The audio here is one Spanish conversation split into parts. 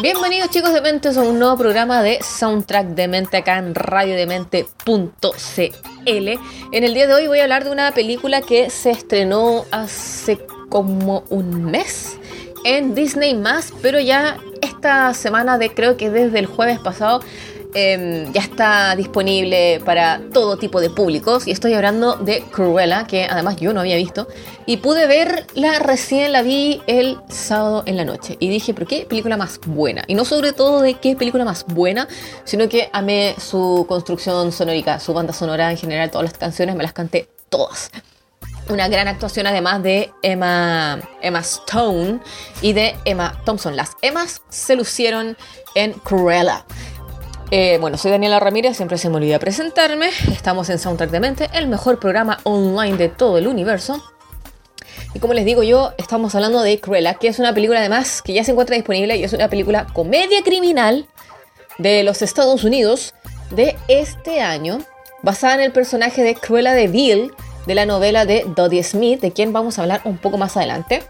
Bienvenidos chicos de Mentes a un nuevo programa de Soundtrack de Mente acá en radiodemente.cl. En el día de hoy voy a hablar de una película que se estrenó hace como un mes en Disney pero ya esta semana de creo que desde el jueves pasado eh, ya está disponible para todo tipo de públicos y estoy hablando de Cruella que además yo no había visto y pude verla recién la vi el sábado en la noche y dije pero qué película más buena y no sobre todo de qué película más buena sino que amé su construcción sonórica su banda sonora en general todas las canciones me las canté todas una gran actuación además de Emma, Emma Stone y de Emma Thompson. Las Emmas se lucieron en Cruella. Eh, bueno, soy Daniela Ramírez, siempre se me olvida presentarme. Estamos en Soundtrack de Mente, el mejor programa online de todo el universo. Y como les digo yo, estamos hablando de Cruella, que es una película además que ya se encuentra disponible y es una película comedia criminal de los Estados Unidos de este año, basada en el personaje de Cruella de Vil de la novela de Dodie Smith, de quien vamos a hablar un poco más adelante,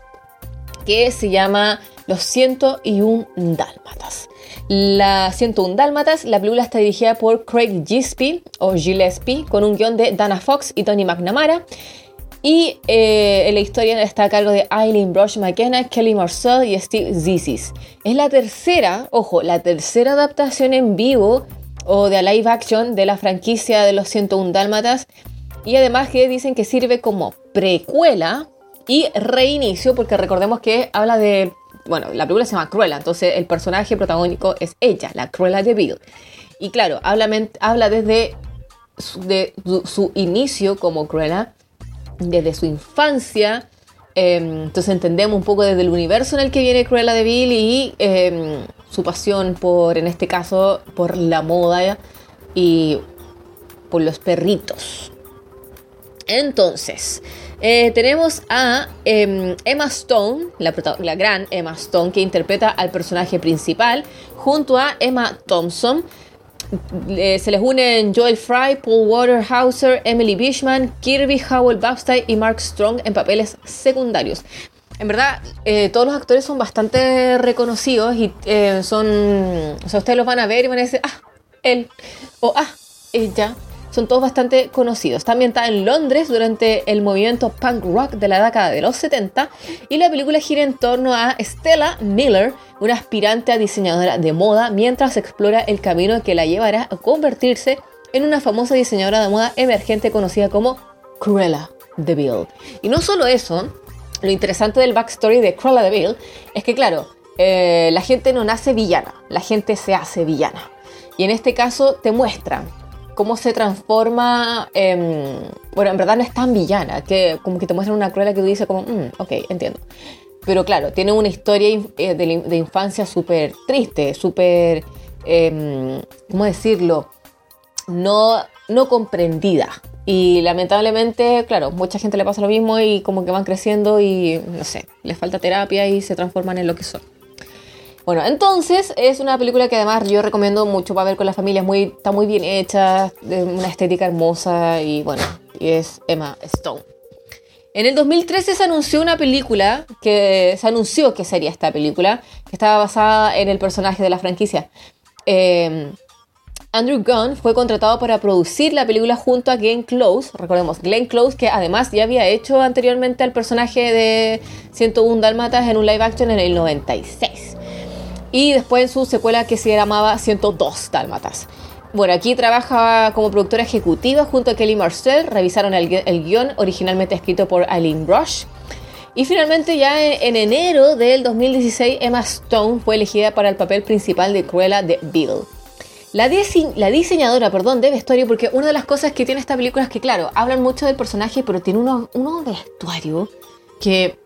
que se llama Los 101 Dálmatas. La 101 Dálmatas, la película está dirigida por Craig Gillespie, o Gillespie, con un guion de Dana Fox y Tony McNamara. Y eh, la historia está a cargo de Eileen Brosh McKenna, Kelly Marcel y Steve Zissis. Es la tercera, ojo, la tercera adaptación en vivo o de live action de la franquicia de los 101 Dálmatas. Y además que dicen que sirve como precuela y reinicio, porque recordemos que habla de. Bueno, la película se llama Cruella, entonces el personaje protagónico es ella, la Cruella de Vil. Y claro, habla, desde su, inicio como Cruella, desde su infancia. eh, entonces entendemos un poco desde el universo en el que viene Cruella de Vil y eh, su pasión por, en este caso, por la moda y por los perritos. Entonces, eh, tenemos a eh, Emma Stone, la, gran Emma Stone, que interpreta al personaje principal, junto a Emma Thompson. Eh, se les unen Joel Fry, Paul Waterhauser, Emily Bishman, Kirby Howell Babstein y Mark Strong en papeles secundarios. En verdad, eh, todos los actores son bastante reconocidos y son. O sea, ustedes los van a ver y van a decir, ah, él, o ah, ella. Son todos bastante conocidos. Está en Londres durante el movimiento punk rock de la década de los 70 y la película gira en torno a Stella Miller, una aspirante a diseñadora de moda, mientras explora el camino que la llevará a convertirse en una famosa diseñadora de moda emergente conocida como Cruella de Vil. Y no solo eso, lo interesante del backstory de Cruella de Vil es que, claro, eh, la gente no nace villana, la gente se hace villana. Y en este caso te muestran cómo se transforma. em, bueno, en verdad no es tan villana, que como que te muestran una Cruella que tú dices, como, "Mm, ok, entiendo. Pero claro, tiene una historia eh, de infancia súper triste, súper. em, ¿Cómo decirlo? no, no comprendida. Y lamentablemente, claro, mucha gente le pasa lo mismo y como que van creciendo y, no sé, les falta terapia y se transforman en lo que son. Bueno, entonces es una película que además yo recomiendo mucho para ver con la familia. Es muy, está muy bien hecha, de una estética hermosa y bueno, y es Emma Stone. En el 2013 se anunció una película que se anunció que sería esta película, que estaba basada en el personaje de la franquicia. Eh, Andrew Gunn fue contratado para producir la película junto a Glenn Close. Recordemos, Glenn Close, que además ya había hecho anteriormente al personaje de 101 Dálmatas en un live action en el 96. Y después en su secuela que se llamaba 102 Dálmatas. Bueno, aquí trabaja como productora ejecutiva junto a Kelly Marcel. Revisaron el, el guion originalmente escrito por Eileen Rush. Y finalmente ya en, en enero del 2016 Emma Stone fue elegida para el papel principal de Cruella de Vil. La, la diseñadora, perdón, de vestuario, porque una de las cosas que tiene esta película es que, claro, hablan mucho del personaje, pero tiene unos uno vestuarios que,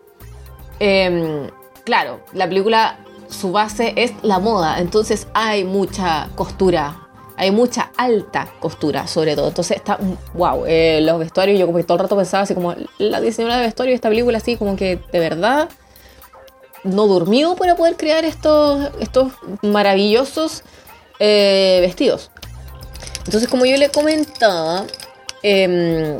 em, claro, la película, su base es la moda, entonces hay mucha costura Hay mucha alta costura, sobre todo. Entonces está, wow, eh, los vestuarios, yo como que todo el rato pensaba así como, la diseñadora de vestuario de esta película así como que de verdad no durmió para poder crear estos, estos maravillosos eh, vestidos. Entonces, como yo le comentaba, em,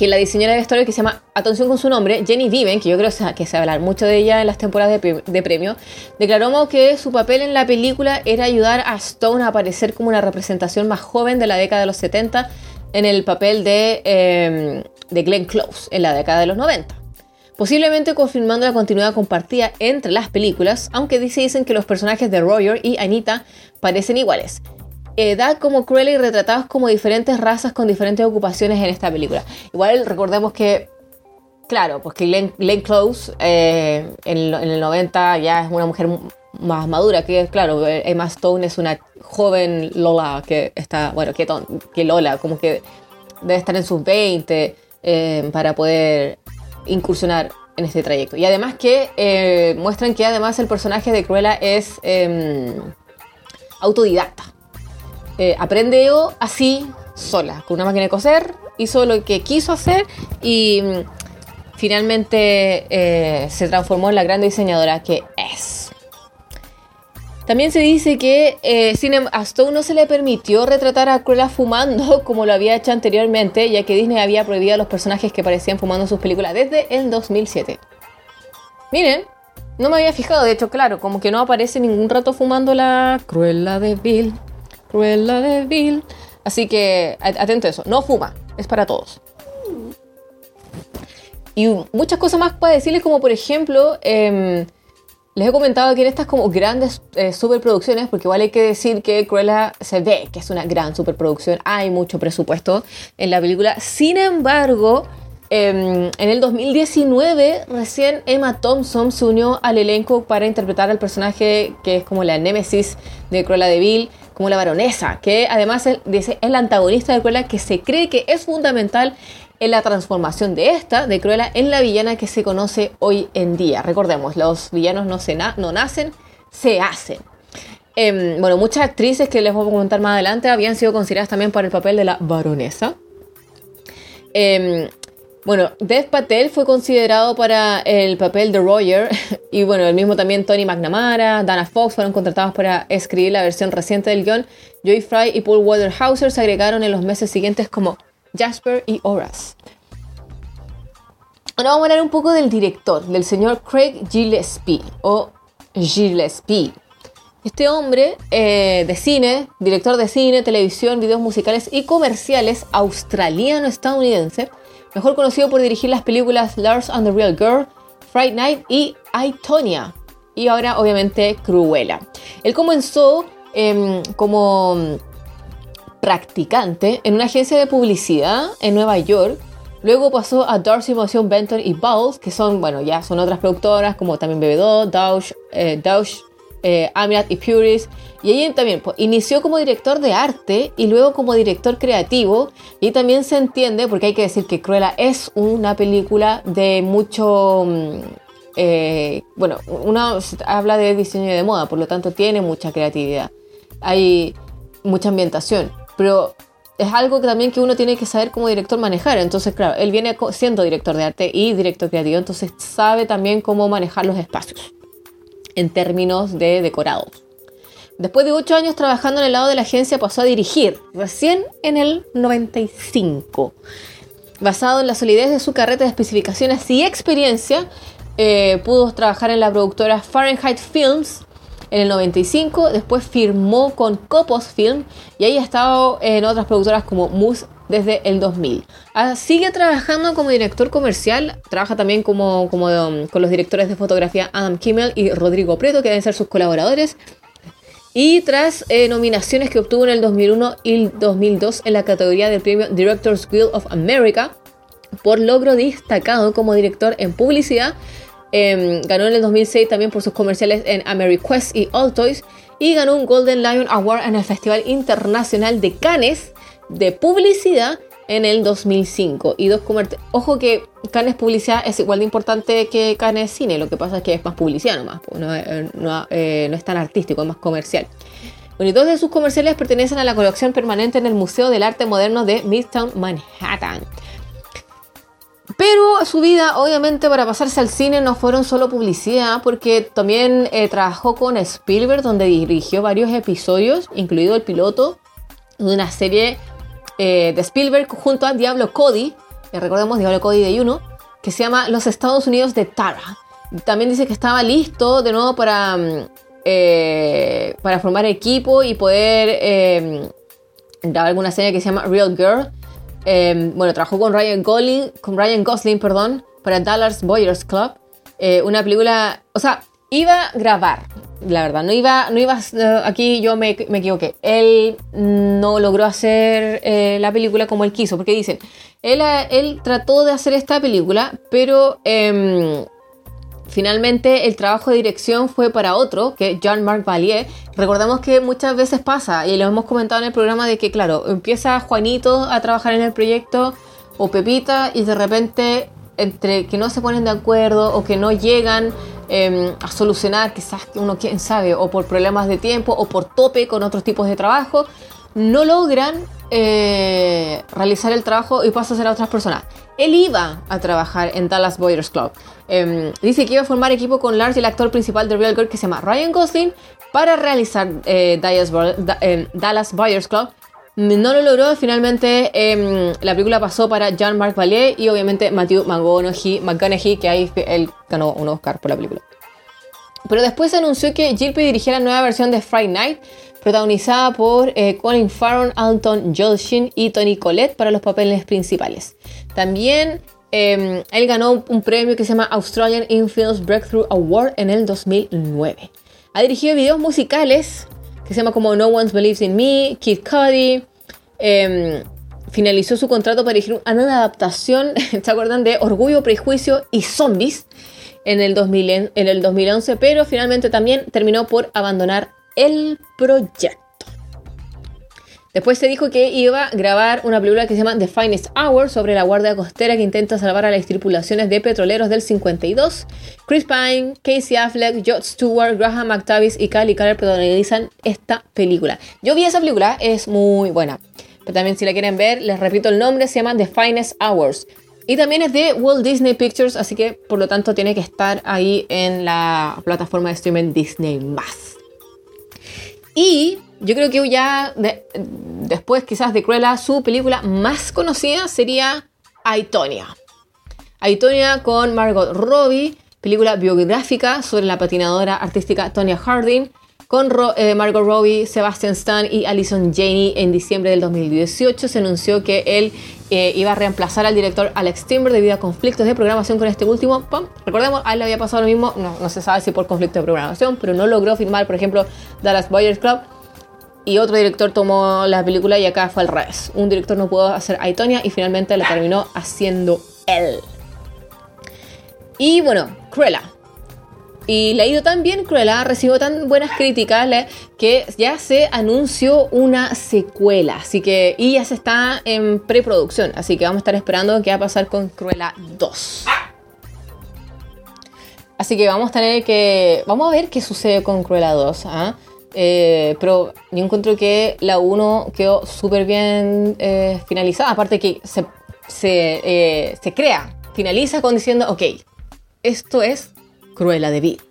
que la diseñadora de vestuario que se llama, atención con su nombre, Jenny Viven, que yo creo que se hablar mucho de ella en las temporadas de, premio, declaró que su papel en la película era ayudar a Stone a aparecer como una representación más joven de la década de los 70 en el papel de, eh, de Glenn Close en la década de los 90 posiblemente confirmando la continuidad compartida entre las películas, aunque dice, dicen que los personajes de Roger y Anita parecen iguales edad como Cruella y retratados como diferentes razas con diferentes ocupaciones en esta película. Igual recordemos que, claro, pues que Glenn, Close eh, en, el 90 ya es una mujer más madura, que claro, Emma Stone es una joven Lola que está, bueno, que, que Lola, como que debe estar en sus 20 eh, para poder incursionar en este trayecto. Y además que eh, muestran que además el personaje de Cruella es em, autodidacta. Eh, aprendió así, sola, con una máquina de coser, hizo lo que quiso hacer y mm, finalmente eh, se transformó en la gran diseñadora que es. También se dice que eh, a Stone no se le permitió retratar a Cruella fumando como lo había hecho anteriormente, ya que Disney había prohibido a los personajes que parecían fumando en sus películas desde el 2007. Miren, no me había fijado, de hecho, claro, como que no aparece ningún rato fumando la Cruella de Bill. Cruella de Bill. Así que atento a eso. No fuma. Es para todos. Y muchas cosas más para decirles, como por ejemplo, em, les he comentado que en estas como grandes eh, superproducciones, porque igual hay que decir que Cruella se ve que es una gran superproducción, hay mucho presupuesto en la película. Sin embargo, em, en el 2019 recién Emma Thompson se unió al elenco para interpretar al personaje que es como la némesis de Cruella de Vil como la baronesa, que además es, la antagonista de Cruella que se cree que es fundamental en la transformación de esta, de Cruella, en la villana que se conoce hoy en día. Recordemos, los villanos no, se no nacen, se hacen. Em, bueno, muchas actrices que les voy a comentar más adelante habían sido consideradas también para el papel de la baronesa. Em, bueno, Dev Patel fue considerado para el papel de Roger y bueno, el mismo también Tony McNamara, Dana Fox fueron contratados para escribir la versión reciente del guion. Joy Fry y Paul Waterhauser se agregaron en los meses siguientes como Jasper y Horace. Ahora vamos a hablar un poco del director, del señor Craig Gillespie o Gillespie. Este hombre eh, de cine, director de cine, televisión, videos musicales y comerciales australiano-estadounidense, mejor conocido por dirigir las películas Lars and the Real Girl, Fright Night y I, Tonya. Y ahora, obviamente, Cruella. Él comenzó em, como practicante en una agencia de publicidad en Nueva York. Luego pasó a Darcy Motion Benton y Bowles, que son, bueno, ya son otras productoras como también BB2, Dausch, eh, eh, Amirat y Puris. Y ella también pues, inició como director de arte y luego como director creativo. Y también se entiende, porque hay que decir que Cruella es una película de mucho... Mm, eh, bueno, uno habla de diseño de moda, por lo tanto tiene mucha creatividad. Hay mucha ambientación, pero es algo que también que uno tiene que saber como director manejar. Entonces, claro, él viene siendo director de arte y director creativo, entonces sabe también cómo manejar los espacios en términos de decorados. Después de ocho años trabajando en el lado de la agencia pasó a dirigir, recién en el 95. Basado en la solidez de su carreta de especificaciones y experiencia, eh, pudo trabajar en la productora Fahrenheit Films en el 95, después firmó con Copos Film y ahí ha estado en otras productoras como Moose desde el 2000. Ah, sigue trabajando como director comercial, trabaja también como, um, con los directores de fotografía Adam Kimmel y Rodrigo Preto, que deben ser sus colaboradores. Y tras eh, nominaciones que obtuvo en el 2001 y 2002 en la categoría del premio Directors Guild of America, por logro destacado como director en publicidad, em, ganó en el 2006 también por sus comerciales en AmeriQuest y Altoids y ganó un Golden Lion Award en el Festival Internacional de Cannes de publicidad en el 2005. Y dos Ojo que Cannes Publicidad es igual de importante que Cannes Cine, lo que pasa es que es más publicidad nomás, pues, no, eh, no, eh, no es tan artístico, es más comercial. Bueno, y dos de sus comerciales pertenecen a la colección permanente en el Museo del Arte Moderno de Midtown Manhattan. Pero su vida, obviamente, para pasarse al cine no fueron solo publicidad, porque también eh, trabajó con Spielberg, donde dirigió varios episodios, incluido el piloto de una serie eh, de Spielberg junto a Diablo Cody, que recordemos Diablo Cody de Juno, que se llama Los Estados Unidos de Tara. También dice que estaba listo de nuevo para, mm, eh, para formar equipo y poder grabar alguna serie que se llama Real Girl Em, bueno, trabajó con Ryan Gosling, con Ryan Gosling, perdón, para Dallas Boyers Club. Eh, una película, o sea, iba a grabar, la verdad, no iba, no iba, uh, aquí yo me, me, equivoqué. Él no logró hacer eh, la película como él quiso, porque dicen, él, él trató de hacer esta película, pero eh, Finalmente, el trabajo de dirección fue para otro, que Jean-Marc Valier. Recordemos que muchas veces pasa, y lo hemos comentado en el programa, de que, claro, empieza Juanito a trabajar en el proyecto, o Pepita, y de repente, entre que no se ponen de acuerdo, o que no llegan em, a solucionar, quizás uno quién sabe, o por problemas de tiempo, o por tope con otros tipos de trabajo, no logran eh, realizar el trabajo y pasa a ser a otras personas. Él iba a trabajar en Dallas Boyers Club. Em, dice que iba a formar equipo con Lars y el actor principal de Real Girl que se llama Ryan Gosling para realizar eh, Dallas, eh, Dallas Boyers Club. No lo logró, finalmente em, la película pasó para Jean-Marc Vallée y obviamente Matthew McConaughey, que ahí él ganó un Oscar por la película. Pero después se anunció que Gilpy dirigiera la nueva versión de Friday Night, protagonizada por eh, Colin Farrell, Anton Yelchin y Tony Collette para los papeles principales. También em, él ganó un premio que se llama Australian Influence Breakthrough Award en el 2009. Ha dirigido videos musicales que se llama como No One Believes in Me, Kid Cudi. Em, finalizó su contrato para dirigir una adaptación, ¿se acuerdan? De Orgullo, Prejuicio y Zombies en el, 2000, en el 2011, pero finalmente también terminó por abandonar el proyecto. Después se dijo que iba a grabar una película que se llama The Finest Hour sobre la guardia costera que intenta salvar a las tripulaciones de petroleros del 52. Chris Pine, Casey Affleck, George Stewart, Graham McTavish y Kylie Carter protagonizan esta película. Yo vi esa película, es muy buena. Pero también si la quieren ver, les repito el nombre, se llama The Finest Hours. Y también es de Walt Disney Pictures, así que por lo tanto tiene que estar ahí en la plataforma de streaming Disney Y yo creo que ya después quizás de Cruella, su película más conocida sería Aitonia. Aitonia con Margot Robbie, película biográfica sobre la patinadora artística Tonya Harding, con eh, Margot Robbie, Sebastian Stan y Alison Janey en diciembre del 2018 se anunció que él eh, iba a reemplazar al director Alex Timber debido a conflictos de programación con este último. Recordemos, a él le había pasado lo mismo, no, se sabe si por conflicto de programación, pero no logró firmar, por ejemplo, Dallas Boyers Club y otro director tomó la película y acá fue al revés. Un director no pudo hacer Aitonia y finalmente la terminó haciendo él. Y bueno, Cruella. Y le ha ido tan bien, Cruella recibió tan buenas críticas que ya se anunció una secuela. Así que, y ya se está en preproducción. Así que vamos a estar esperando qué va a pasar con Cruella 2. Así que vamos a tener que. Vamos a ver qué sucede con Cruella 2. ¿ah? Eh, pero yo encuentro que la 1 quedó súper bien eh, finalizada. Aparte que se, eh, se, crea, finaliza con diciendo, ok, esto es Cruella de Vil.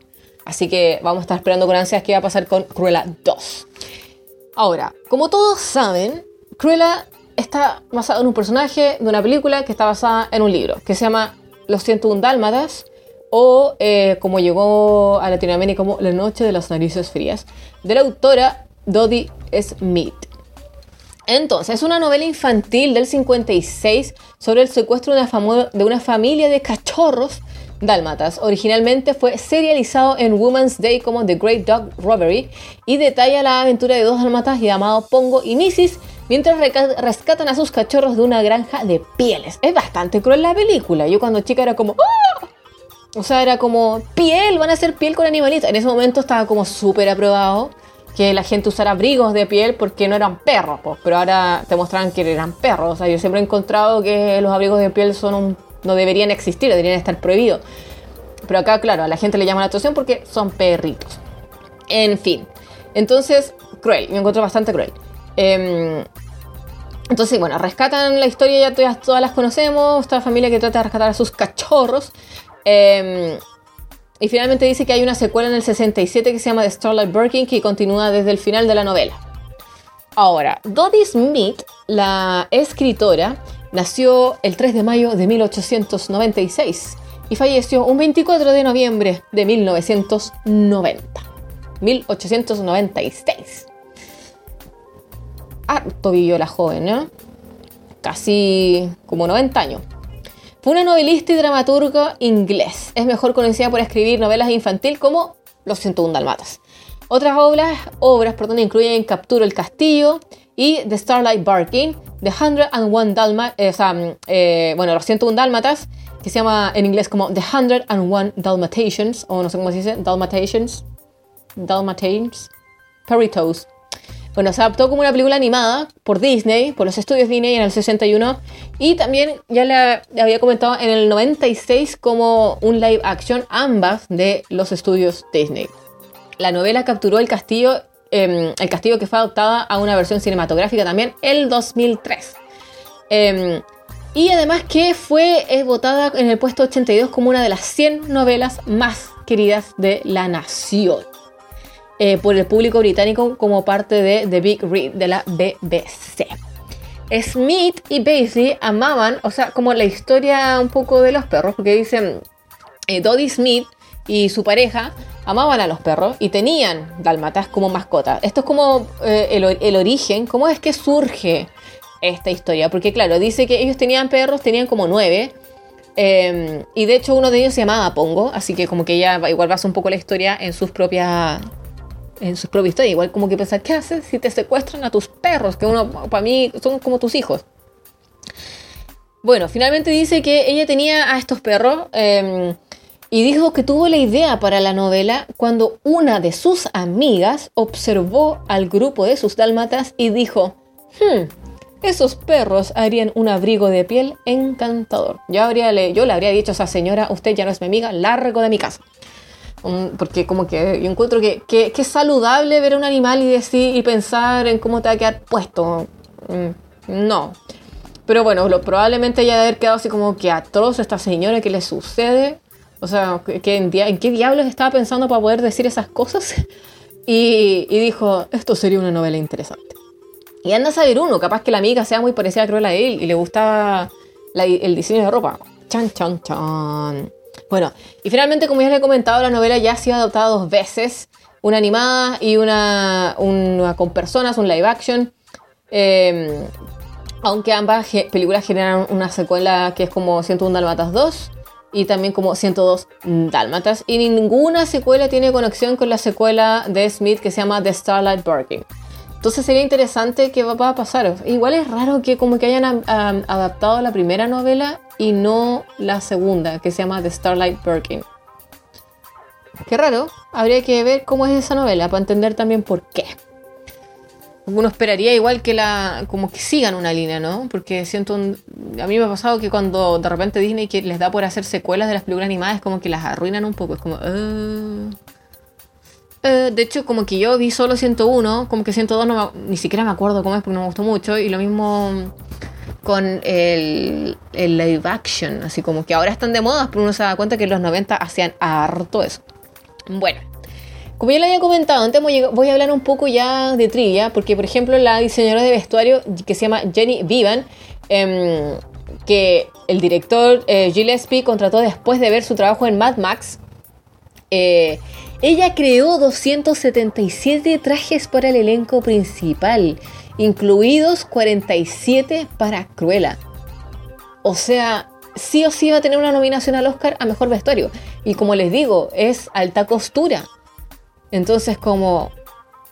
Así que vamos a estar esperando con ansias qué va a pasar con Cruella 2. Ahora, como todos saben, Cruella está basado en un personaje de una película que está basada en un libro que se llama Los 101 Dálmatas o eh, como llegó a Latinoamérica como La Noche de las Narices Frías, de la autora Dodie Smith. Entonces, es una novela infantil del 56 sobre el secuestro de una familia de cachorros dálmatas. Originalmente fue serializado en Women's Day como The Great Dog Robbery y detalla la aventura de dos dálmatas llamados Pongo y Mrs. mientras rescatan a sus cachorros de una granja de pieles. Es bastante cruel la película. Yo cuando chica era como... ¡Ah! O sea, era como piel, van a hacer piel con animalitos. En ese momento estaba como súper aprobado que la gente usara abrigos de piel porque no eran perros, pues, pero ahora te mostraron que eran perros. O sea, yo siempre he encontrado que los abrigos de piel son no deberían existir, deberían estar prohibidos. Pero acá, claro, a la gente le llama la atención porque son perritos. En fin. Entonces, cruel, me encuentro bastante cruel. Em, entonces, bueno, rescatan la historia, ya todas, todas las conocemos, esta familia que trata de rescatar a sus cachorros. Em, y finalmente dice que hay una secuela en el 67 que se llama The Starlight Birkin que continúa desde el final de la novela. Ahora, Dodie Smith, la escritora, nació el 3 de mayo de 1896 y falleció un 24 de noviembre de 1990. 1896. Harto vivió la joven, ¿no? Casi como 90 años. Fue una novelista y dramaturga inglés. Es mejor conocida por escribir novelas infantil como Los 101 Dalmatas. Otras obras, obras perdón, incluyen Capturo el Castillo y The Starlight Barking, The 101 Dalmatas, eh, o sea, mm, eh, bueno, Los 101 Dálmatas, que se llama en inglés como The 101 Dalmatians, o no sé cómo se dice, Dalmatians, Dalmatians, Peritos. Bueno, se adaptó como una película animada por Disney, por los estudios Disney en el 61, y también ya le había comentado en el 96 como un live action, ambas de los estudios Disney. La novela capturó el castillo, em, el castillo que fue adoptada a una versión cinematográfica también el 2003. Em, y además que fue votada en el puesto 82 como una de las 100 novelas más queridas de la nación. Eh, por el público británico como parte de The Big Read de la BBC. Smith y Basie amaban, o sea, como la historia un poco de los perros, porque dicen, eh, Dodie Smith y su pareja amaban a los perros y tenían dalmatas como mascota. Esto es como eh, el, origen, cómo es que surge esta historia, porque claro, dice que ellos tenían perros, tenían como nueve, em, y de hecho uno de ellos se llamaba Pongo, así que como que ella igual basa un poco la historia en sus propias en su propia historia. Igual como que pensar, ¿qué haces si te secuestran a tus perros? Que uno, para mí, son como tus hijos. Bueno, finalmente dice que ella tenía a estos perros em, y dijo que tuvo la idea para la novela cuando una de sus amigas observó al grupo de sus dálmatas y dijo, hmm, esos perros harían un abrigo de piel encantador. Yo, habría, yo le habría dicho a esa señora, usted ya no es mi amiga, largo de mi casa porque como que yo encuentro que, que, es saludable ver a un animal y decir y pensar en cómo te va a quedar puesto. Mm, no. Pero bueno, lo, probablemente haya de haber quedado así como que atroz esta señora, ¿qué le sucede? O sea, ¿qué, en, qué diablos estaba pensando para poder decir esas cosas? Y, dijo, esto sería una novela interesante. Y anda a saber uno, capaz que la amiga sea muy parecida a Cruella a él y le gusta el diseño de ropa. Chan, chan, chan. Bueno, y finalmente, como ya les he comentado, la novela ya ha sido adaptada dos veces. Una animada y una, con personas, un live action. Em, aunque ambas películas generan una secuela que es como 101 Dálmatas 2 y también como 102 Dálmatas. Y ninguna secuela tiene conexión con la secuela de Smith que se llama The Starlight Barking. Entonces sería interesante qué va a pasar. Igual es raro que como que hayan adaptado la primera novela y no la segunda, que se llama The Starlight Birkin. Qué raro, habría que ver cómo es esa novela para entender también por qué. Uno esperaría igual que la como que sigan una línea, ¿no? Porque siento a mí me ha pasado que cuando de repente Disney les da por hacer secuelas de las películas animadas como que las arruinan un poco, es como uh, eh, de hecho, como que yo vi solo 101, como que 102 no ni siquiera me acuerdo cómo es porque no me gustó mucho. Y lo mismo con el, el live action, así como que ahora están de moda, pero uno se da cuenta que en los 90 hacían harto eso. Bueno, como ya lo había comentado, antes voy a hablar un poco ya de trivia, porque por ejemplo la diseñadora de vestuario que se llama Jenny Vivan, em, que el director eh, Gillespie contrató después de ver su trabajo en Mad Max, eh, ella creó 277 trajes para el elenco principal, incluidos 47 para Cruella. O sea, sí o sí va a tener una nominación al Oscar a Mejor Vestuario. Y como les digo, es alta costura. Entonces, como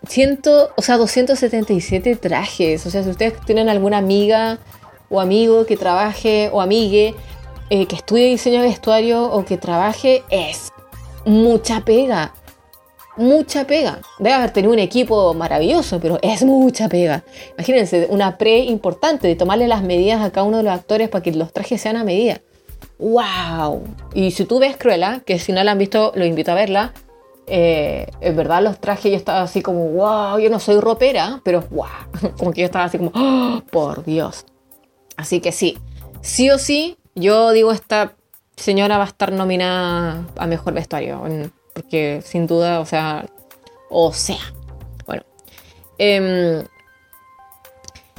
100, o sea, 277 trajes. O sea, si ustedes tienen alguna amiga o amigo que trabaje o amigue eh, que estudie diseño de vestuario o que trabaje, es mucha pega. Mucha pega. Debe haber tenido un equipo maravilloso, pero es mucha pega. Imagínense, una pre importante de tomarle las medidas a cada uno de los actores para que los trajes sean a medida. ¡Wow! Y si tú ves Cruella, que si no la han visto, lo invito a verla, eh, en verdad los trajes yo estaba así como, wow, yo no soy ropera, pero wow, como que yo estaba así como, "Oh, por Dios. Así que sí, sí o sí, yo digo, esta señora va a estar nominada a mejor vestuario, porque sin duda, o sea, o sea, bueno. Em,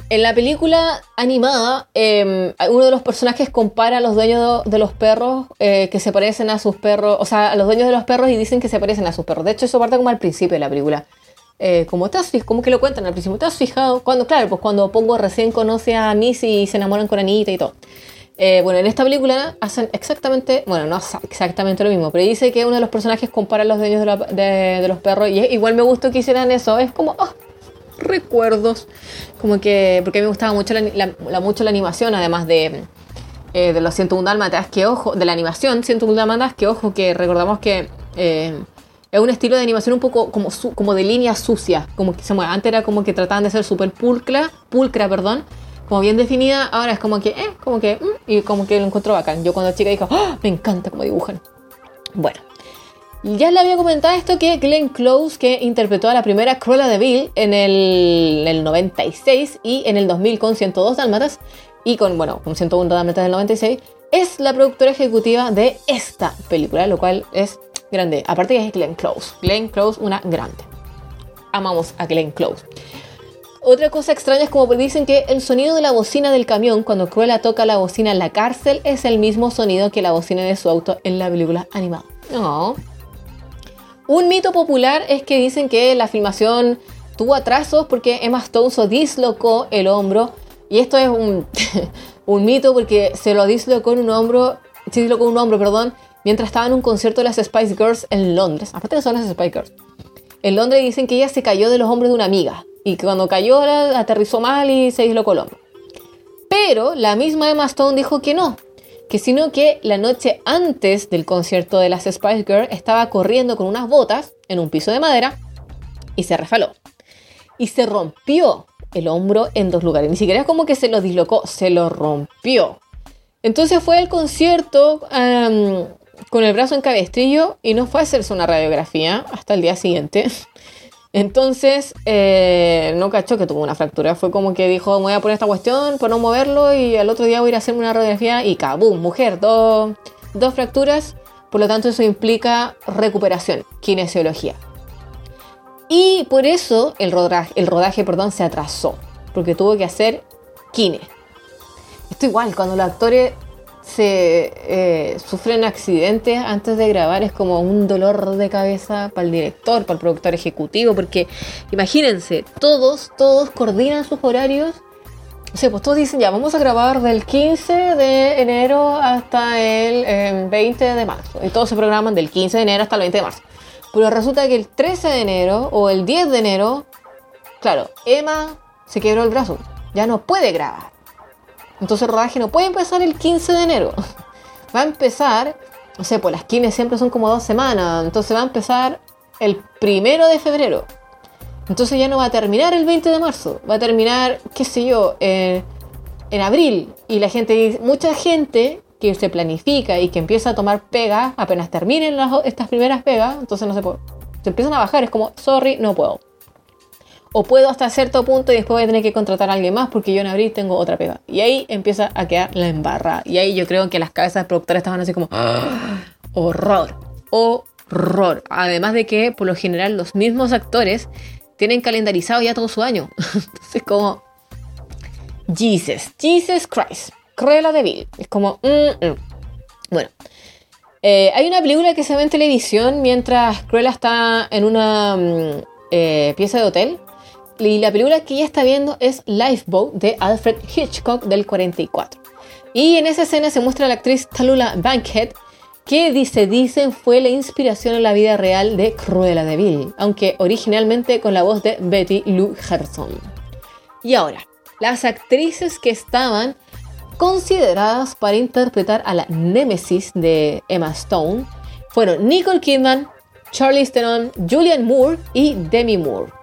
en la película animada, eh, uno de los personajes compara a los dueños de, los perros eh, que se parecen a sus perros, o sea, a los dueños de los perros y dicen que se parecen a sus perros. De hecho, eso parte como al principio de la película. Eh, como te has como que lo cuentan al principio, ¿te has fijado? Cuando, claro, pues cuando Pongo recién conoce a Missy y se enamoran con Anita y todo. Eh, bueno, en esta película hacen exactamente, bueno, no exactamente lo mismo, pero dice que uno de los personajes compara a los dueños de, los perros y igual me gustó que hicieran eso. Es como, ah, recuerdos. Como que, porque me gustaba mucho la, mucho la animación, además de, eh, de los 101 dálmatas, que ojo, de la animación 101 dálmatas, que ojo, que recordamos que eh, es un estilo de animación un poco como, su- como de línea sucia, como que se mueve. Antes era como que trataban de ser súper pulcra, pulcra, perdón, como bien definida, ahora es como que, eh, como que, mm, y como que lo encontró bacán. Yo cuando chica dijo, ¡Ah! me encanta cómo dibujan. Bueno, ya le había comentado esto que Glenn Close, que interpretó a la primera Cruella de Vil en el, en el 96 y en el 2000 con 102 dálmatas y con, bueno, con 101 dálmatas del 96, es la productora ejecutiva de esta película, lo cual es grande. Aparte que es Glenn Close. Glenn Close, una grande. Amamos a Glenn Close. Otra cosa extraña es como dicen que el sonido de la bocina del camión cuando Cruella toca la bocina en la cárcel es el mismo sonido que la bocina de su auto en la película animada. No. Un mito popular es que dicen que la filmación tuvo atrasos porque Emma Stone se dislocó el hombro. Y esto es un, un mito porque se lo dislocó en un hombro, se dislocó un hombro, perdón, mientras estaba en un concierto de las Spice Girls en Londres. Aparte que son las Spice Girls. En Londres dicen que ella se cayó de los hombros de una amiga. Y que cuando cayó aterrizó mal y se dislocó el hombro. Pero la misma Emma Stone dijo que no, que sino que la noche antes del concierto de las Spice Girls estaba corriendo con unas botas en un piso de madera y se resbaló. Y se rompió el hombro en dos lugares. Ni siquiera es como que se lo dislocó, se lo rompió. Entonces fue al concierto con el brazo en cabestrillo y no fue a hacerse una radiografía hasta el día siguiente. Entonces, eh, no cachó que tuvo una fractura. Fue como que dijo, me voy a poner esta cuestión para no moverlo y al otro día voy a ir a hacerme una radiografía y ¡cabum! Mujer, dos, dos fracturas. Por lo tanto, eso implica recuperación, kinesiología. Y por eso el rodaje, el rodaje perdón, se atrasó, porque tuvo que hacer kine. Esto igual, cuando los actores se eh, sufren accidentes antes de grabar es como un dolor de cabeza para el director, para el productor ejecutivo, porque imagínense, todos, todos coordinan sus horarios. O sea, pues todos dicen, ya, vamos a grabar del 15 de enero hasta el eh, 20 de marzo. Y todos se programan del 15 de enero hasta el 20 de marzo. Pero resulta que el 13 de enero o el 10 de enero, claro, Emma se quebró el brazo. Ya no puede grabar. Entonces el rodaje no puede empezar el 15 de enero. Va a empezar, no sé, pues las kines siempre son como dos semanas. Entonces va a empezar el primero de febrero. Entonces ya no va a terminar el 20 de marzo. Va a terminar, qué sé yo, eh, en abril. Y la gente mucha gente que se planifica y que empieza a tomar pegas apenas terminen las- estas primeras pegas. Entonces no se puede. Se empiezan a bajar. Es como, sorry, no puedo. O puedo hasta cierto punto y después voy a tener que contratar a alguien más porque yo en abril tengo otra pega. Y ahí empieza a quedar la embarra. Y ahí yo creo que las cabezas productoras estaban así como, "Ah, horror, horror. Además de que por lo general los mismos actores tienen calendarizado ya todo su año. Entonces como, Jesus, Jesus Christ, Cruella de Vil. Es como, mm, mm. bueno. Eh, hay una película que se ve en televisión mientras Cruella está en una mm, eh, pieza de hotel. Y la película que ella está viendo es Lifeboat de Alfred Hitchcock del 44. Y en esa escena se muestra a la actriz Talula Bankhead, que dice, dicen fue la inspiración en la vida real de Cruella de Vil, aunque originalmente con la voz de Betty Lou Gerson. Y ahora, las actrices que estaban consideradas para interpretar a la némesis de Emma Stone fueron Nicole Kidman, Charlize Theron, Julianne Moore y Demi Moore.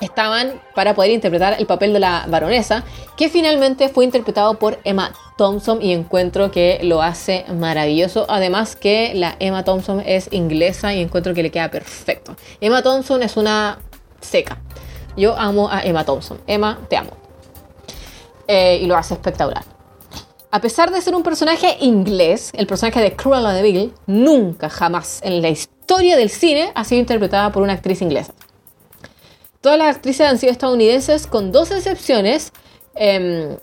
Estaban para poder interpretar el papel de la baronesa, que finalmente fue interpretado por Emma Thompson y encuentro que lo hace maravilloso. Además que la Emma Thompson es inglesa y encuentro que le queda perfecto. Emma Thompson es una seca. Yo amo a Emma Thompson. Emma, te amo. Eh, y lo hace espectacular. A pesar de ser un personaje inglés, el personaje de Cruella de Vil nunca, jamás en la historia del cine ha sido interpretada por una actriz inglesa. Todas las actrices han sido estadounidenses, con dos excepciones, em,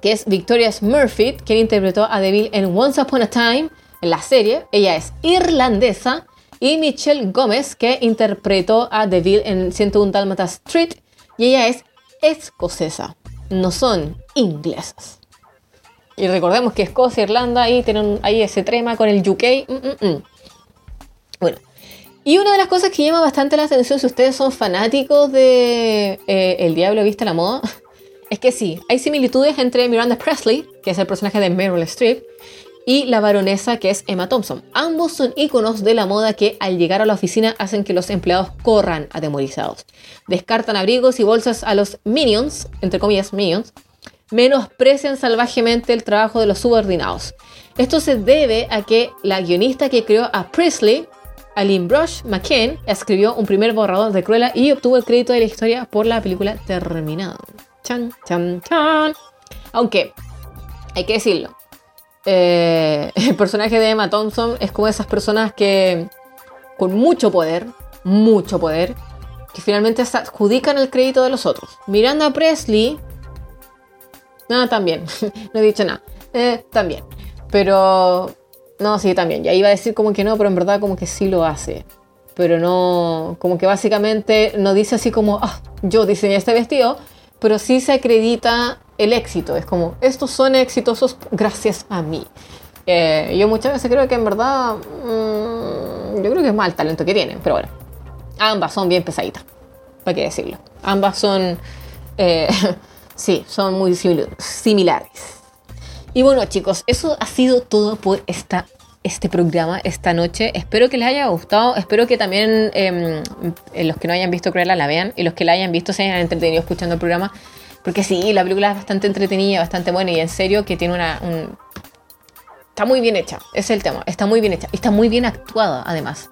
que es Victoria Murphy, quien interpretó a Deville en Once Upon a Time, en la serie. Ella es irlandesa. Y Michelle Gómez, que interpretó a Deville en 101 Dalmata Street. Y ella es escocesa. No son inglesas. Y recordemos que Escocia, Irlanda, ahí tienen ahí ese trema con el UK. Mm, mm, mm. Bueno, y una de las cosas que llama bastante la atención si ustedes son fanáticos de eh, El Diablo Viste la Moda, es que sí, hay similitudes entre Miranda Presley, que es el personaje de Meryl Streep, y la baronesa, que es Emma Thompson. Ambos son íconos de la moda que al llegar a la oficina hacen que los empleados corran atemorizados. Descartan abrigos y bolsas a los minions, entre comillas minions, menosprecian salvajemente el trabajo de los subordinados. Esto se debe a que la guionista que creó a Presley Aline Brush McCann escribió un primer borrador de Cruella y obtuvo el crédito de la historia por la película terminada. Chan, chan, chan. Aunque, hay que decirlo, eh, el personaje de Emma Thompson es como esas personas que con mucho poder, mucho poder, que finalmente se adjudican el crédito de los otros. Miranda Presley, nada, también, no he dicho nada, eh, también. Pero no, sí, también. Ya iba a decir como que no, pero en verdad como que sí lo hace. Pero no, como que básicamente no dice así como, ah, yo diseñé este vestido, pero sí se acredita el éxito. Es como, estos son exitosos gracias a mí. Eh, yo muchas veces creo que en verdad, mm, yo creo que es mal el talento que tienen, pero bueno, ambas son bien pesaditas, para qué decirlo. Ambas son, eh, sí, son muy similares. Y bueno chicos, eso ha sido todo por esta, este programa esta noche. Espero que les haya gustado. Espero que también em, los que no hayan visto Cruella la vean y los que la hayan visto se hayan entretenido escuchando el programa. Porque sí, la película es bastante entretenida, bastante buena y en serio que tiene una... Está muy bien hecha, es el tema. Está muy bien hecha. Y está muy bien actuada además.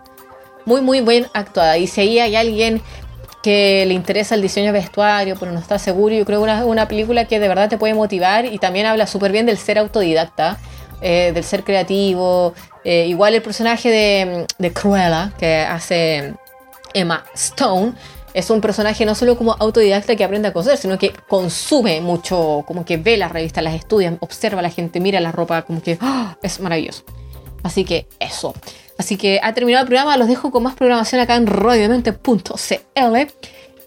Muy, muy bien actuada. Y si ahí hay alguien que le interesa el diseño de vestuario, pero no está seguro. Yo creo que es una, película que de verdad te puede motivar y también habla súper bien del ser autodidacta, eh, del ser creativo. Eh, igual el personaje de, de Cruella, que hace Emma Stone, es un personaje no solo como autodidacta que aprende a coser, sino que consume mucho, como que ve las revistas, las estudia, observa a la gente, mira la ropa, como que ¡ah! es maravilloso. Así que eso. Así que ha terminado el programa, los dejo con más programación acá en radiomente.cl.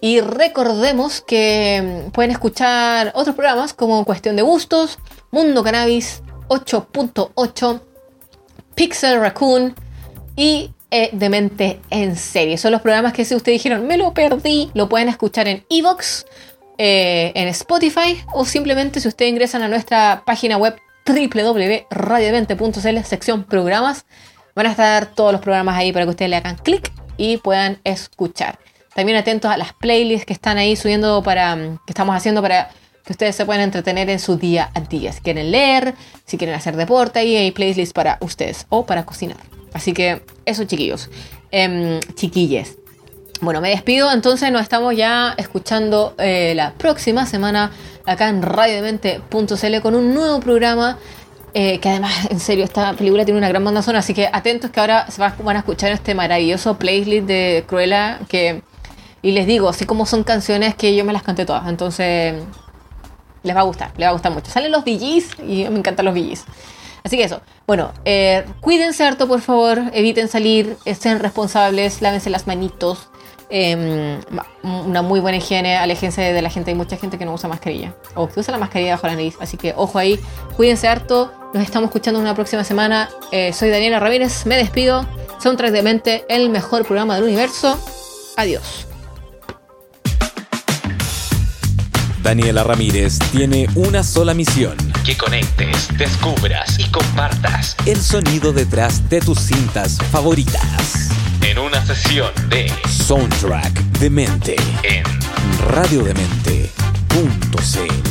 Y recordemos que mm, pueden escuchar otros programas como Cuestión de Gustos, Mundo Cannabis 8.8, Pixel Raccoon y eh, Demente en serie. Son los programas que si ustedes dijeron, me lo perdí, lo pueden escuchar en Evox, eh, en Spotify o simplemente si ustedes ingresan a nuestra página web www.radiodemente.cl, sección programas Van a estar todos los programas ahí para que ustedes le hagan clic y puedan escuchar. También atentos a las playlists que están ahí subiendo para mm, que estamos haciendo para que ustedes se puedan entretener en su día a día. Si quieren leer, si quieren hacer deporte, ahí hay playlists para ustedes o para cocinar. Así que eso, chiquillos, chiquilles. Bueno, me despido, entonces nos estamos ya escuchando eh, la próxima semana acá en radiodemente.cl con un nuevo programa eh, que además, en serio, esta película tiene una gran banda sonora, así que atentos que ahora se van a escuchar este maravilloso playlist de Cruella que... Y les digo, así como son canciones que yo me las canté todas, entonces les va a gustar, les va a gustar mucho. Salen los DJs y me encantan los DJs. Así que eso, bueno, eh, cuídense harto por favor, eviten salir, estén responsables, lávense las manitos, Em, una muy buena higiene, aléjense de la gente, hay mucha gente que no usa mascarilla o que usa la mascarilla bajo la nariz, así que ojo ahí, cuídense harto, nos estamos escuchando una próxima semana, eh, soy Daniela Ramírez, me despido, Soundtrack de Mente, el mejor programa del universo, adiós. Daniela Ramírez tiene una sola misión. Que conectes, descubras y compartas el sonido detrás de tus cintas favoritas en una sesión de Soundtrack de Mente. En radiodemente.cl